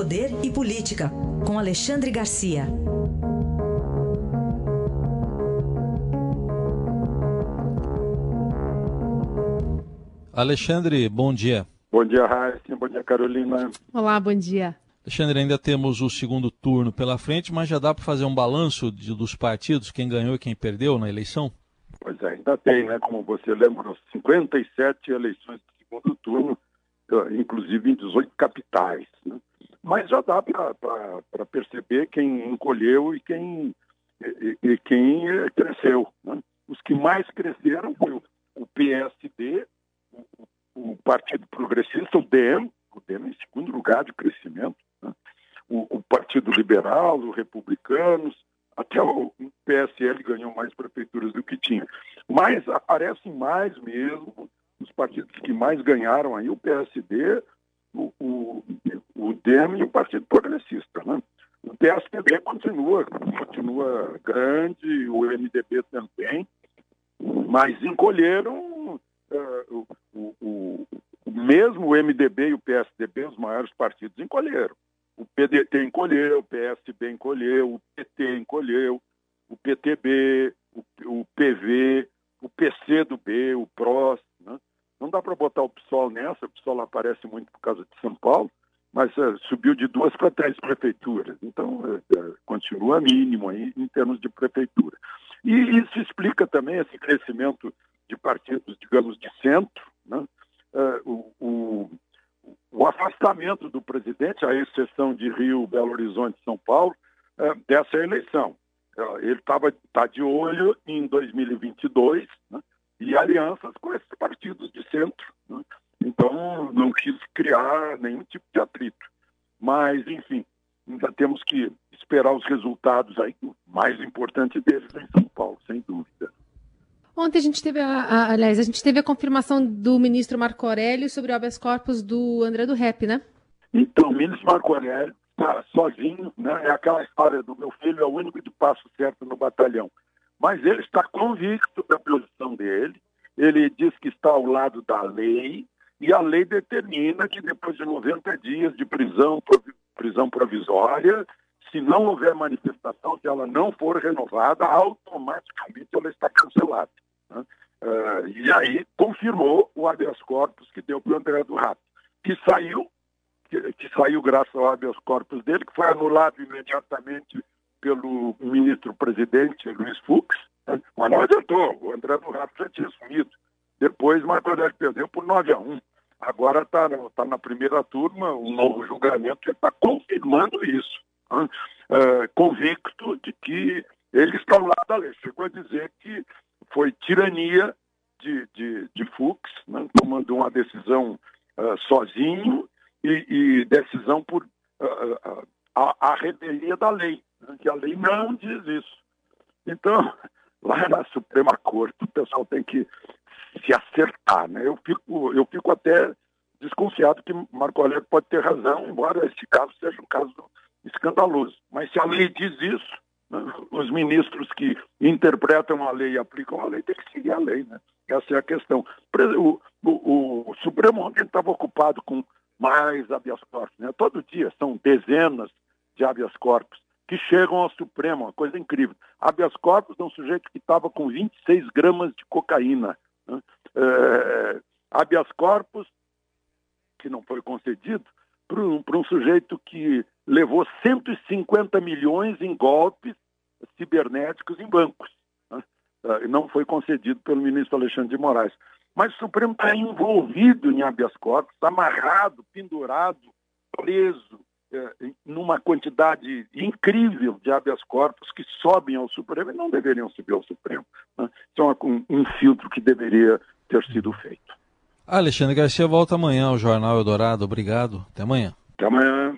Poder e Política, com Alexandre Garcia. Alexandre, bom dia. Bom dia, Raíssa. Bom dia, Carolina. Olá, bom dia. Alexandre, ainda temos o segundo turno pela frente, mas já dá para fazer um balanço de, dos partidos, quem ganhou e quem perdeu na eleição? Pois é, ainda tem, né? Como você lembra, 57 eleições do segundo turno, eh, inclusive em 18 capitais. Né? Mas já dá para perceber quem encolheu e quem, e, e quem cresceu. Né? Os que mais cresceram foi o, PSD, o, o, Partido Progressista, o DEM, o DEM em segundo lugar de crescimento, né? o, o Partido Liberal, os Republicanos, até o PSL ganhou mais prefeituras do que tinha. Mas aparecem mais mesmo os partidos que mais ganharam aí, o PSD, e o Partido Progressista. Né? O PSDB continua, continua grande, o MDB também, mas encolheram uh, o, o, o, mesmo o MDB e o PSDB, os maiores partidos, encolheram. O PDT encolheu, o PSB encolheu, o PT encolheu, o PTB, o, o PV, o PC do B, o PROS. Né? Não dá para botar o PSOL nessa, o PSOL aparece muito por causa de São Paulo, mas uh, subiu de duas para três prefeituras. Então, uh, continua mínimo aí em termos de prefeitura. E isso explica também esse crescimento de partidos, digamos, de centro, né? o, o o afastamento do presidente, à exceção de Rio, Belo Horizonte São Paulo, dessa eleição. Ele estava tá de olho em 2022 né, e alianças com esses partidos de centro. Né, então, não quis criar nenhum tipo de atrito. Mas, enfim, ainda temos que esperar os resultados aí, o mais importante deles é em São Paulo, sem dúvida. Ontem a gente teve, a, a, aliás, a gente teve a confirmação do ministro Marco Aurélio sobre o habeas corpus do André do Rep, né? Então, o ministro Marco Aurélio está sozinho, né? É aquela história do meu filho é o único de passo certo no batalhão. Mas ele está convicto da posição dele, ele diz que está ao lado da lei, e a lei determina que depois de 90 dias de prisão, prisão provisória, se não houver manifestação, se ela não for renovada, automaticamente ela está cancelada. Né? Uh, e aí confirmou o habeas corpus que deu para o André do Rato, que saiu, que, que, saiu graças ao habeas corpus dele, que foi anulado imediatamente pelo ministro-presidente Luiz Fux, né? mas não adiantou, o André do Rato já tinha sumido. Depois, Marco Aurélio perdeu por 9 a 1. Agora está tá na primeira turma, um novo julgamento está confirmando isso. Né? Uh, convicto de que ele está ao lado da lei. Chegou a dizer que foi tirania de, de, de Fux, né, tomando uma decisão uh, sozinho e, e, decisão por uh, a, a revelia da lei, né, que a lei não diz isso. Então, lá na Suprema Corte, o pessoal tem que se acertar. Né? Eu, fico, eu fico até desconfiado que Marco Aurélio pode ter razão, embora esse caso seja um caso escandaloso. Mas se a lei diz isso, os ministros que interpretam a lei e aplicam a lei têm que seguir a lei, né? Essa é a questão. O, o, o Supremo ontem estava ocupado com mais habeas corpus, né? Todo dia são dezenas de habeas corpus que chegam ao Supremo, uma coisa incrível. Habeas corpus é um sujeito que estava com 26 gramas de cocaína. Né? É, habeas corpus, que não foi concedido, para um, um sujeito que levou 150 milhões em golpes cibernéticos em bancos. Né? Ah, não foi concedido pelo ministro Alexandre de Moraes. Mas o Supremo está envolvido em habeas corpus, está amarrado, pendurado, preso, numa quantidade incrível de habeas corpus que sobem ao Supremo e não deveriam subir ao Supremo. Né? Isso é um, um filtro que deveria ter sido feito. Alexandre Garcia volta amanhã ao Jornal Eldorado. Obrigado. Até amanhã. Até amanhã.